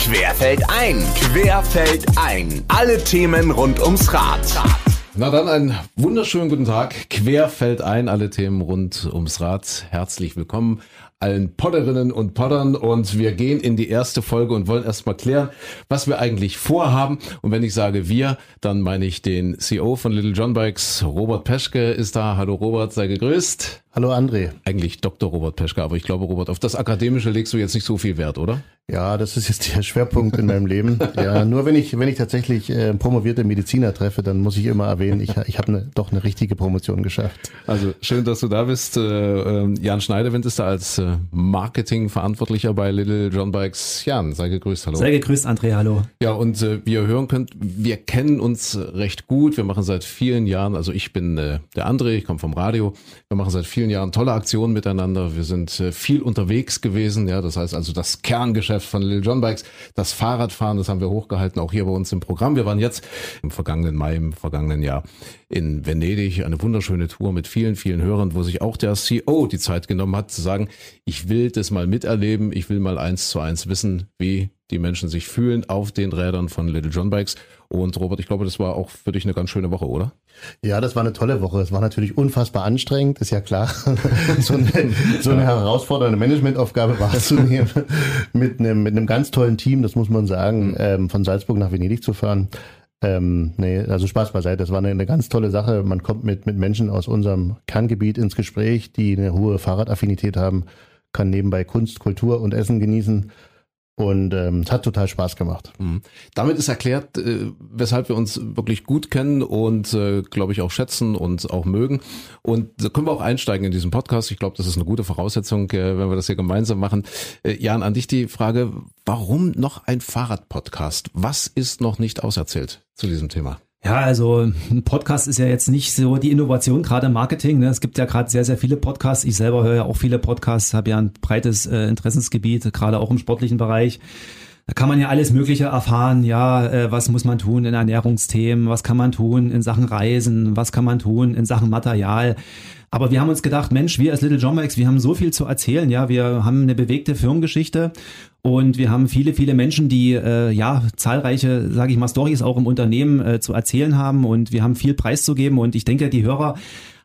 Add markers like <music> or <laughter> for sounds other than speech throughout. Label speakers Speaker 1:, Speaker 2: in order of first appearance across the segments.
Speaker 1: Querfeld ein, Querfeld ein. Alle Themen rund ums Rad.
Speaker 2: Na dann einen wunderschönen guten Tag. Querfeld ein, alle Themen rund ums Rad. Herzlich willkommen allen Podderinnen und Poddern und wir gehen in die erste Folge und wollen erstmal klären, was wir eigentlich vorhaben. Und wenn ich sage wir, dann meine ich den CEO von Little John Bikes, Robert Peschke ist da. Hallo Robert, sei gegrüßt.
Speaker 3: Hallo André.
Speaker 2: Eigentlich Dr. Robert Peschke, aber ich glaube, Robert, auf das Akademische legst du jetzt nicht so viel Wert, oder?
Speaker 3: Ja, das ist jetzt der Schwerpunkt in meinem Leben. Ja, nur wenn ich, wenn ich tatsächlich äh, promovierte Mediziner treffe, dann muss ich immer erwähnen, ich, ich habe ne, doch eine richtige Promotion geschafft.
Speaker 2: Also schön, dass du da bist. Äh, ähm, Jan Schneiderwind ist da als äh, Marketingverantwortlicher bei Little John Bikes. Jan, sei gegrüßt, hallo.
Speaker 4: Sei gegrüßt, André, hallo.
Speaker 2: Ja, und äh, wie ihr hören könnt, wir kennen uns recht gut. Wir machen seit vielen Jahren, also ich bin äh, der André, ich komme vom Radio. Wir machen seit vielen Jahren tolle Aktionen miteinander. Wir sind äh, viel unterwegs gewesen. Ja, das heißt also das Kerngeschäft von Little John Bikes, das Fahrradfahren, das haben wir hochgehalten, auch hier bei uns im Programm. Wir waren jetzt im vergangenen Mai, im vergangenen Jahr in Venedig, eine wunderschöne Tour mit vielen, vielen Hörern, wo sich auch der CEO die Zeit genommen hat, zu sagen, ich will das mal miterleben, ich will mal eins zu eins wissen, wie die Menschen sich fühlen auf den Rädern von Little John Bikes. Und Robert, ich glaube, das war auch für dich eine ganz schöne Woche, oder?
Speaker 3: Ja, das war eine tolle Woche. Es war natürlich unfassbar anstrengend, ist ja klar. <laughs> so, eine, so eine herausfordernde Managementaufgabe wahrzunehmen, <laughs> mit einem, mit einem ganz tollen Team, das muss man sagen, ähm, von Salzburg nach Venedig zu fahren. Ähm, nee, also Spaß beiseite. Das war eine, eine ganz tolle Sache. Man kommt mit, mit Menschen aus unserem Kerngebiet ins Gespräch, die eine hohe Fahrradaffinität haben, kann nebenbei Kunst, Kultur und Essen genießen. Und ähm, es hat total Spaß gemacht.
Speaker 2: Mhm. Damit ist erklärt, äh, weshalb wir uns wirklich gut kennen und, äh, glaube ich, auch schätzen und auch mögen. Und da können wir auch einsteigen in diesen Podcast. Ich glaube, das ist eine gute Voraussetzung, äh, wenn wir das hier gemeinsam machen. Äh, Jan, an dich die Frage, warum noch ein Fahrradpodcast? Was ist noch nicht auserzählt zu diesem Thema?
Speaker 4: Ja, also ein Podcast ist ja jetzt nicht so die Innovation, gerade im Marketing. Ne? Es gibt ja gerade sehr, sehr viele Podcasts. Ich selber höre ja auch viele Podcasts, habe ja ein breites äh, Interessensgebiet, gerade auch im sportlichen Bereich. Da kann man ja alles Mögliche erfahren. Ja, äh, was muss man tun in Ernährungsthemen? Was kann man tun in Sachen Reisen? Was kann man tun in Sachen Material? Aber wir haben uns gedacht, Mensch, wir als Little Bikes, wir haben so viel zu erzählen. Ja, wir haben eine bewegte Firmengeschichte und wir haben viele, viele Menschen, die äh, ja zahlreiche, sage ich mal, Stories auch im Unternehmen äh, zu erzählen haben und wir haben viel preiszugeben und ich denke, die Hörer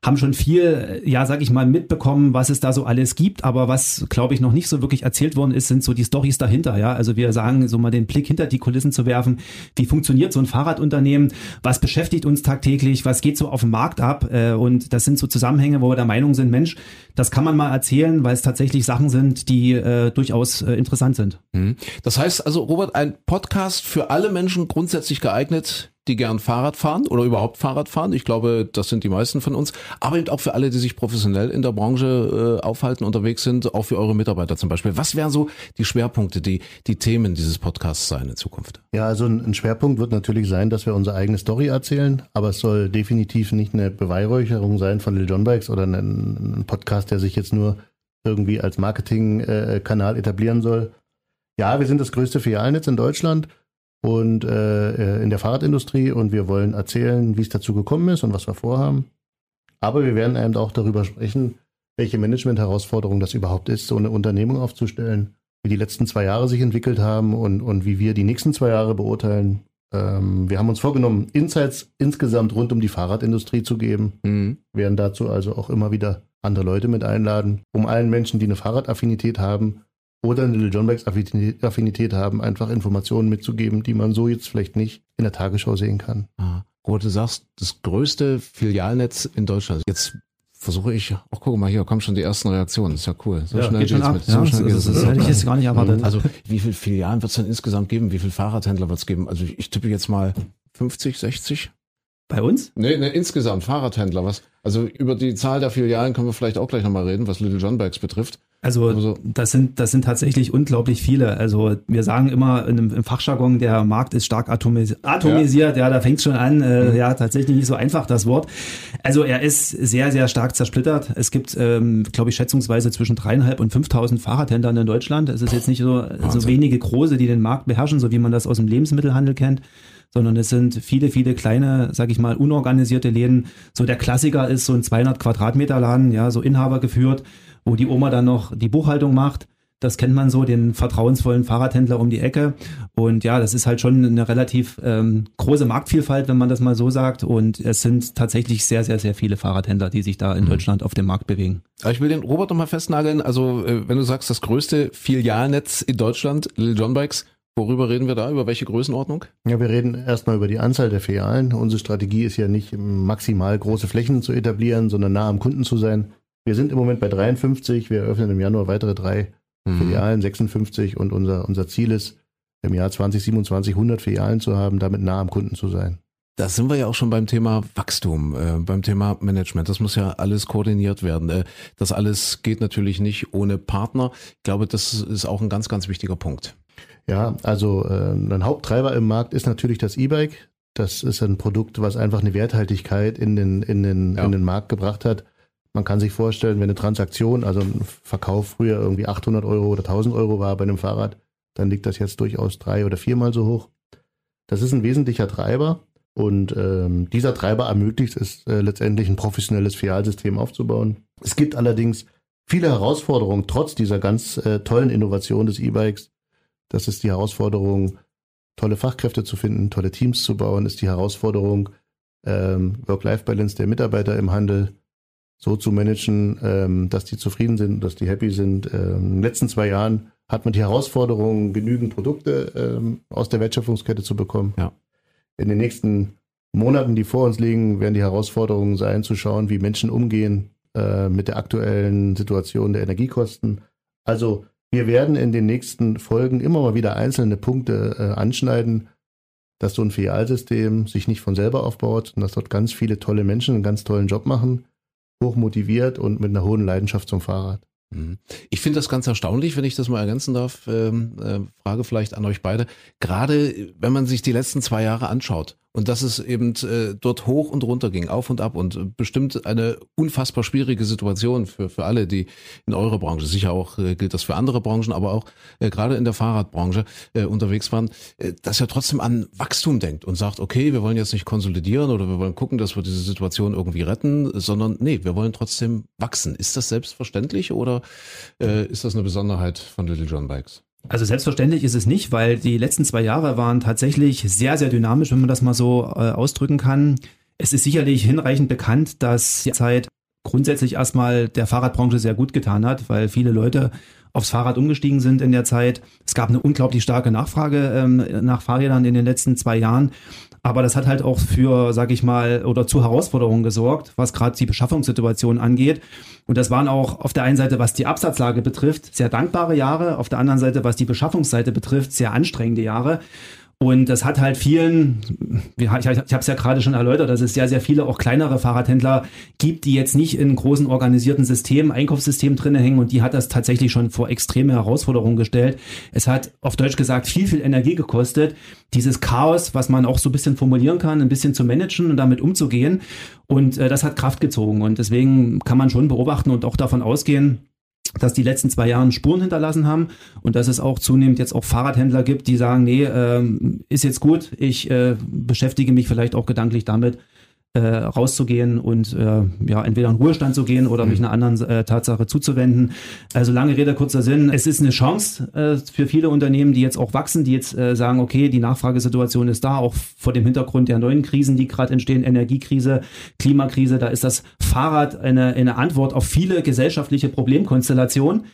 Speaker 4: haben schon viel, ja, sag ich mal, mitbekommen, was es da so alles gibt, aber was, glaube ich, noch nicht so wirklich erzählt worden ist, sind so die Stories dahinter, ja. Also wir sagen, so mal den Blick hinter die Kulissen zu werfen. Wie funktioniert so ein Fahrradunternehmen? Was beschäftigt uns tagtäglich? Was geht so auf dem Markt ab? Äh, und das sind so Zusammenhänge, wo wir der Meinung sind, Mensch, das kann man mal erzählen, weil es tatsächlich Sachen sind, die äh, durchaus äh, interessant sind.
Speaker 2: Mhm. Das heißt also, Robert, ein Podcast für alle Menschen grundsätzlich geeignet, die gern Fahrrad fahren oder überhaupt Fahrrad fahren. Ich glaube, das sind die meisten von uns. Aber eben auch für alle, die sich professionell in der Branche äh, aufhalten, unterwegs sind, auch für eure Mitarbeiter zum Beispiel. Was wären so die Schwerpunkte, die, die Themen dieses Podcasts sein in Zukunft?
Speaker 3: Ja, also ein Schwerpunkt wird natürlich sein, dass wir unsere eigene Story erzählen, aber es soll definitiv nicht eine Beweihräucherung sein von Lil John Bikes oder ein, ein Podcast, der sich jetzt nur irgendwie als Marketingkanal etablieren soll. Ja, wir sind das größte Filialnetz in Deutschland und äh, in der Fahrradindustrie und wir wollen erzählen, wie es dazu gekommen ist und was wir vorhaben. Aber wir werden eben auch darüber sprechen, welche Management-Herausforderung das überhaupt ist, so eine Unternehmung aufzustellen, wie die letzten zwei Jahre sich entwickelt haben und, und wie wir die nächsten zwei Jahre beurteilen. Ähm, wir haben uns vorgenommen, Insights insgesamt rund um die Fahrradindustrie zu geben, mhm. werden dazu also auch immer wieder andere Leute mit einladen, um allen Menschen, die eine Fahrradaffinität haben, oder eine Little John Bikes Affinität haben, einfach Informationen mitzugeben, die man so jetzt vielleicht nicht in der Tagesschau sehen kann.
Speaker 2: Ah. Robert, du sagst, das größte Filialnetz in Deutschland. Jetzt versuche ich, ach guck mal, hier kommen schon die ersten Reaktionen. Das ist ja cool.
Speaker 4: So ja, schnell geht schon ab. Mit, so ja, schnell das, das, das hätte ich jetzt gar nicht erwartet.
Speaker 2: Also wie viele Filialen wird es denn insgesamt geben? Wie viele Fahrradhändler wird es geben? Also ich, ich tippe jetzt mal 50, 60?
Speaker 4: Bei uns?
Speaker 2: Nee, nee, insgesamt Fahrradhändler. Was? Also über die Zahl der Filialen können wir vielleicht auch gleich nochmal reden, was Little John Bikes betrifft.
Speaker 4: Also, also das sind das sind tatsächlich unglaublich viele. Also wir sagen immer im, im Fachjargon, der Markt ist stark atomis atomisiert. Ja, ja da fängt schon an. Äh, mhm. Ja, tatsächlich nicht so einfach das Wort. Also er ist sehr sehr stark zersplittert. Es gibt, ähm, glaube ich, schätzungsweise zwischen dreieinhalb und 5.000 Fahrradhändlern in Deutschland. Es ist jetzt nicht so so wenige große, die den Markt beherrschen, so wie man das aus dem Lebensmittelhandel kennt sondern es sind viele, viele kleine, sag ich mal, unorganisierte Läden. So der Klassiker ist so ein 200 Quadratmeter Laden, ja, so Inhaber geführt, wo die Oma dann noch die Buchhaltung macht. Das kennt man so, den vertrauensvollen Fahrradhändler um die Ecke. Und ja, das ist halt schon eine relativ ähm, große Marktvielfalt, wenn man das mal so sagt. Und es sind tatsächlich sehr, sehr, sehr viele Fahrradhändler, die sich da in mhm. Deutschland auf dem Markt bewegen.
Speaker 2: Aber ich will den Robert nochmal festnageln. Also, äh, wenn du sagst, das größte Filialnetz in Deutschland, Lil John Bikes, Worüber reden wir da? Über welche Größenordnung?
Speaker 3: Ja, wir reden erstmal über die Anzahl der Filialen. Unsere Strategie ist ja nicht maximal große Flächen zu etablieren, sondern nah am Kunden zu sein. Wir sind im Moment bei 53. Wir eröffnen im Januar weitere drei mhm. Filialen, 56. Und unser, unser Ziel ist, im Jahr 2027 100 Filialen zu haben, damit nah am Kunden zu sein.
Speaker 2: Da sind wir ja auch schon beim Thema Wachstum, äh, beim Thema Management. Das muss ja alles koordiniert werden. Äh, das alles geht natürlich nicht ohne Partner. Ich glaube, das ist auch ein ganz, ganz wichtiger Punkt.
Speaker 3: Ja, also äh, ein Haupttreiber im Markt ist natürlich das E-Bike. Das ist ein Produkt, was einfach eine Werthaltigkeit in den, in den, ja. in den Markt gebracht hat. Man kann sich vorstellen, wenn eine Transaktion, also ein Verkauf früher irgendwie 800 Euro oder 1000 Euro war bei einem Fahrrad, dann liegt das jetzt durchaus drei oder viermal so hoch. Das ist ein wesentlicher Treiber und ähm, dieser Treiber ermöglicht es äh, letztendlich ein professionelles Fialsystem aufzubauen. Es gibt allerdings viele Herausforderungen trotz dieser ganz äh, tollen Innovation des E-Bikes das ist die Herausforderung, tolle Fachkräfte zu finden, tolle Teams zu bauen, ist die Herausforderung, ähm, Work-Life-Balance der Mitarbeiter im Handel so zu managen, ähm, dass die zufrieden sind, dass die happy sind. Ähm, in den letzten zwei Jahren hat man die Herausforderung, genügend Produkte ähm, aus der Wertschöpfungskette zu bekommen. Ja. In den nächsten Monaten, die vor uns liegen, werden die Herausforderungen sein, zu schauen, wie Menschen umgehen äh, mit der aktuellen Situation der Energiekosten. Also wir werden in den nächsten Folgen immer mal wieder einzelne Punkte äh, anschneiden, dass so ein Filialsystem sich nicht von selber aufbaut und dass dort ganz viele tolle Menschen einen ganz tollen Job machen, hoch motiviert und mit einer hohen Leidenschaft zum Fahrrad.
Speaker 2: Mhm. Ich finde das ganz erstaunlich, wenn ich das mal ergänzen darf. Ähm, äh, Frage vielleicht an euch beide. Gerade wenn man sich die letzten zwei Jahre anschaut, und dass es eben äh, dort hoch und runter ging, auf und ab und bestimmt eine unfassbar schwierige Situation für, für alle, die in eurer Branche, sicher auch äh, gilt das für andere Branchen, aber auch äh, gerade in der Fahrradbranche äh, unterwegs waren, äh, dass er trotzdem an Wachstum denkt und sagt, okay, wir wollen jetzt nicht konsolidieren oder wir wollen gucken, dass wir diese Situation irgendwie retten, sondern nee, wir wollen trotzdem wachsen. Ist das selbstverständlich oder äh, ist das eine Besonderheit von Little John Bikes?
Speaker 4: Also selbstverständlich ist es nicht, weil die letzten zwei Jahre waren tatsächlich sehr, sehr dynamisch, wenn man das mal so äh, ausdrücken kann. Es ist sicherlich hinreichend bekannt, dass die Zeit grundsätzlich erstmal der Fahrradbranche sehr gut getan hat, weil viele Leute aufs Fahrrad umgestiegen sind in der Zeit. Es gab eine unglaublich starke Nachfrage ähm, nach Fahrrädern in den letzten zwei Jahren. Aber das hat halt auch für, sag ich mal, oder zu Herausforderungen gesorgt, was gerade die Beschaffungssituation angeht. Und das waren auch auf der einen Seite, was die Absatzlage betrifft, sehr dankbare Jahre, auf der anderen Seite, was die Beschaffungsseite betrifft, sehr anstrengende Jahre. Und das hat halt vielen, ich, habe es ja gerade schon erläutert, dass es sehr, sehr viele auch kleinere Fahrradhändler gibt, die jetzt nicht in großen organisierten Systemen, Einkaufssystemen drinne hängen und die hat das tatsächlich schon vor extreme Herausforderungen gestellt. Es hat auf Deutsch gesagt viel, viel Energie gekostet, dieses Chaos, was man auch so ein bisschen formulieren kann, ein bisschen zu managen und damit umzugehen. Und äh, das hat Kraft gezogen. Und deswegen kann man schon beobachten und auch davon ausgehen, dass die letzten zwei Jahren Spuren hinterlassen haben und dass es auch zunehmend jetzt auch Fahrradhändler gibt, die sagen, nee, ähm, ist jetzt gut, ich äh, beschäftige mich vielleicht auch gedanklich damit, äh, rauszugehen und äh, ja entweder in Ruhestand zu gehen oder mich mhm. einer anderen äh, Tatsache zuzuwenden. Also lange Rede kurzer Sinn. Es ist eine Chance äh, für viele Unternehmen, die jetzt auch wachsen, die jetzt äh, sagen, okay, die Nachfragesituation ist da, auch vor dem Hintergrund der neuen Krisen, die gerade entstehen, Energiekrise, Klimakrise. Da ist das Fahrrad eine, eine Antwort auf viele gesellschaftliche Problemkonstellationen.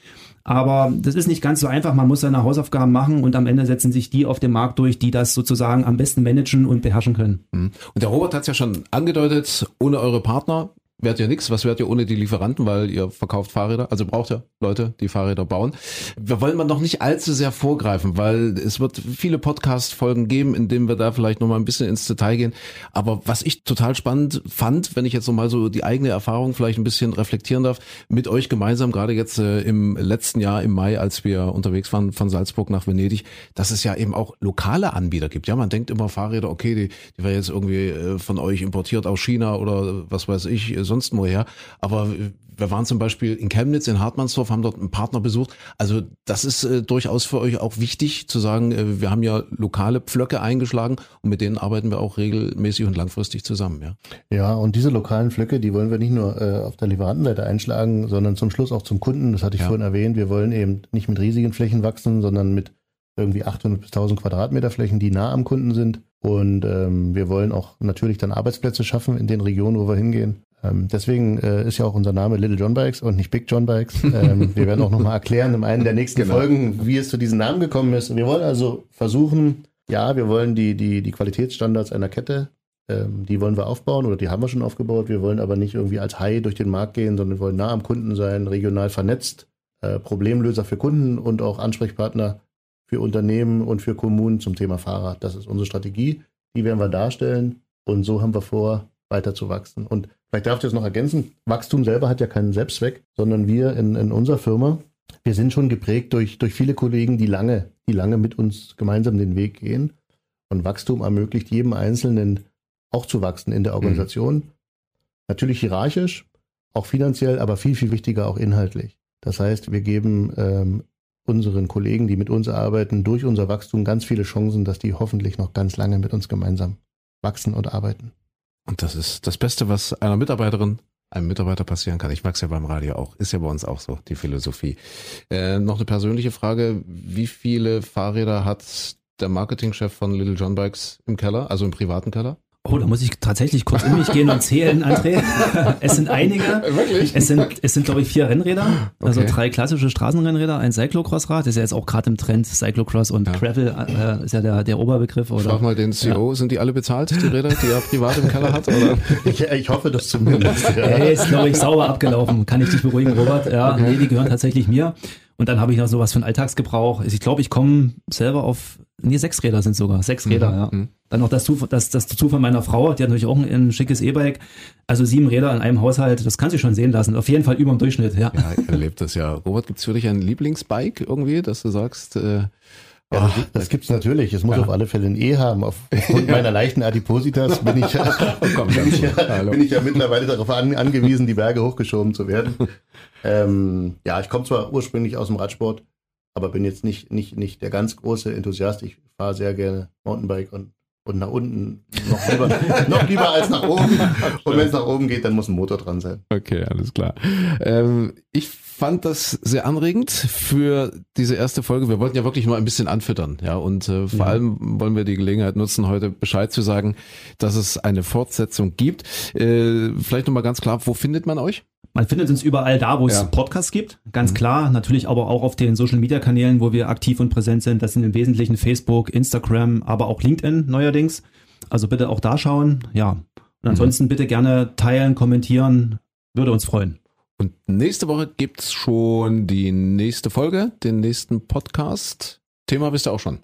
Speaker 4: Aber das ist nicht ganz so einfach. Man muss seine Hausaufgaben machen und am Ende setzen sich die auf dem Markt durch, die das sozusagen am besten managen und beherrschen können.
Speaker 2: Mhm. Und der Robert hat es ja schon angedeutet, ohne eure Partner wärt ihr nichts. Was wärt ihr ohne die Lieferanten, weil ihr verkauft Fahrräder, also braucht ihr Leute, die Fahrräder bauen. Wir wollen mal noch nicht allzu sehr vorgreifen, weil es wird viele Podcast-Folgen geben, in denen wir da vielleicht noch mal ein bisschen ins Detail gehen. Aber was ich total spannend fand, wenn ich jetzt noch mal so die eigene Erfahrung vielleicht ein bisschen reflektieren darf, mit euch gemeinsam, gerade jetzt äh, im letzten Jahr im Mai, als wir unterwegs waren von Salzburg nach Venedig, dass es ja eben auch lokale Anbieter gibt. Ja, man denkt immer Fahrräder, okay, die, die wäre jetzt irgendwie äh, von euch importiert aus China oder was weiß ich, sonst woher. Aber wir waren zum Beispiel in Chemnitz, in Hartmannsdorf, haben dort einen Partner besucht. Also das ist äh, durchaus für euch auch wichtig zu sagen, äh, wir haben ja lokale Pflöcke eingeschlagen und mit denen arbeiten wir auch regelmäßig und langfristig zusammen. Ja,
Speaker 3: ja und diese lokalen Pflöcke, die wollen wir nicht nur äh, auf der Lieferantenseite einschlagen, sondern zum Schluss auch zum Kunden. Das hatte ich ja. vorhin erwähnt. Wir wollen eben nicht mit riesigen Flächen wachsen, sondern mit irgendwie 800 bis 1000 Quadratmeter Flächen, die nah am Kunden sind. Und ähm, wir wollen auch natürlich dann Arbeitsplätze schaffen in den Regionen, wo wir hingehen. Ähm, deswegen äh, ist ja auch unser Name Little John Bikes und nicht Big John Bikes. Ähm, <laughs> wir werden auch nochmal erklären in einer der nächsten genau. Folgen, wie es zu diesem Namen gekommen ist. Wir wollen also versuchen, ja, wir wollen die, die, die Qualitätsstandards einer Kette, ähm, die wollen wir aufbauen oder die haben wir schon aufgebaut. Wir wollen aber nicht irgendwie als Hai durch den Markt gehen, sondern wir wollen nah am Kunden sein, regional vernetzt, äh, Problemlöser für Kunden und auch Ansprechpartner für Unternehmen und für Kommunen zum Thema Fahrrad. Das ist unsere Strategie. Die werden wir darstellen und so haben wir vor, weiter zu wachsen. Und vielleicht darf ich das noch ergänzen. Wachstum selber hat ja keinen Selbstzweck, sondern wir in, in unserer Firma, wir sind schon geprägt durch, durch viele Kollegen, die lange, die lange mit uns gemeinsam den Weg gehen. Und Wachstum ermöglicht jedem Einzelnen auch zu wachsen in der Organisation. Mhm. Natürlich hierarchisch, auch finanziell, aber viel, viel wichtiger auch inhaltlich. Das heißt, wir geben ähm, unseren Kollegen, die mit uns arbeiten, durch unser Wachstum ganz viele Chancen, dass die hoffentlich noch ganz lange mit uns gemeinsam wachsen und arbeiten.
Speaker 2: Und das ist das Beste, was einer Mitarbeiterin, einem Mitarbeiter passieren kann. Ich mag's ja beim Radio auch. Ist ja bei uns auch so, die Philosophie. Äh, noch eine persönliche Frage. Wie viele Fahrräder hat der Marketingchef von Little John Bikes im Keller, also im privaten Keller?
Speaker 4: Oh, da muss ich tatsächlich kurz in mich gehen und zählen, André. <laughs> Es sind einige. Wirklich? Es sind, es sind glaube ich, vier Rennräder. Also okay. drei klassische Straßenrennräder, ein Cyclocross-Rad, ist ja jetzt auch gerade im Trend. Cyclocross und ja. Gravel äh, ist ja der, der Oberbegriff. Oder?
Speaker 2: Frag mal den CEO, ja. sind die alle bezahlt, die Räder, die er privat im Keller hat? Oder? <laughs>
Speaker 3: Ich, ich hoffe das zumindest.
Speaker 4: Ja. Hey, ist, glaube ich, sauber abgelaufen. Kann ich dich beruhigen, Robert? Ja, okay. nee, die gehören tatsächlich mir. Und dann habe ich noch sowas für einen Alltagsgebrauch. Ich glaube, ich komme selber auf, nee, sechs Räder sind sogar, sechs Räder, mhm. ja. Mhm. Dann noch das, das, das dazu von meiner Frau, die hat natürlich auch ein, ein schickes E-Bike. Also sieben Räder in einem Haushalt, das kann sich schon sehen lassen. Auf jeden Fall über dem Durchschnitt, ja.
Speaker 2: Ja, erlebt das ja. Robert, gibt's für dich ein Lieblingsbike irgendwie, dass du sagst, äh,
Speaker 3: ja, das, das gibt's natürlich. Es muss ja. auf alle Fälle ein E haben. Aufgrund meiner leichten Adipositas bin ich, <laughs> oh, bin, ich ja, bin ich ja mittlerweile darauf an, angewiesen, die Berge hochgeschoben zu werden. <laughs> Ähm, ja, ich komme zwar ursprünglich aus dem Radsport, aber bin jetzt nicht, nicht, nicht der ganz große Enthusiast. Ich fahre sehr gerne Mountainbike und, und nach unten noch lieber, <laughs> noch lieber als nach oben. Und wenn es nach oben geht, dann muss ein Motor dran sein.
Speaker 2: Okay, alles klar. Ähm, ich fand das sehr anregend für diese erste Folge. Wir wollten ja wirklich nur ein bisschen anfüttern, ja, und äh, vor ja. allem wollen wir die Gelegenheit nutzen, heute Bescheid zu sagen, dass es eine Fortsetzung gibt. Äh, vielleicht nochmal ganz klar, wo findet man euch?
Speaker 4: Man findet uns überall da, wo es ja. Podcasts gibt, ganz mhm. klar. Natürlich aber auch auf den Social Media Kanälen, wo wir aktiv und präsent sind. Das sind im Wesentlichen Facebook, Instagram, aber auch LinkedIn neuerdings. Also bitte auch da schauen. Ja. Und ansonsten mhm. bitte gerne teilen, kommentieren. Würde uns freuen.
Speaker 2: Und nächste Woche gibt's schon die nächste Folge, den nächsten Podcast. Thema wisst ihr auch schon.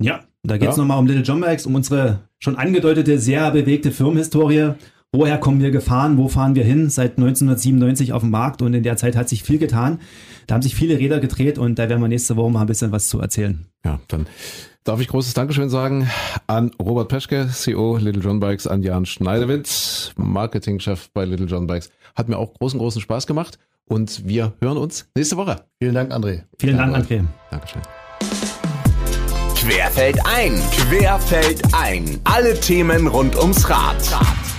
Speaker 4: Ja, da geht's ja. nochmal um Little John Bags, um unsere schon angedeutete, sehr bewegte Firmenhistorie. Woher kommen wir gefahren? Wo fahren wir hin? Seit 1997 auf dem Markt und in der Zeit hat sich viel getan. Da haben sich viele Räder gedreht und da werden wir nächste Woche mal ein bisschen was zu erzählen.
Speaker 2: Ja, dann darf ich großes Dankeschön sagen an Robert Peschke, CEO Little John Bikes, an Jan Schneiderwitz, Marketingchef bei Little John Bikes. Hat mir auch großen, großen Spaß gemacht und wir hören uns nächste Woche.
Speaker 3: Vielen Dank, André.
Speaker 4: Vielen Dank, André.
Speaker 2: Dankeschön.
Speaker 1: Querfeld ein, Querfeld ein. Alle Themen rund ums Rad. Rad.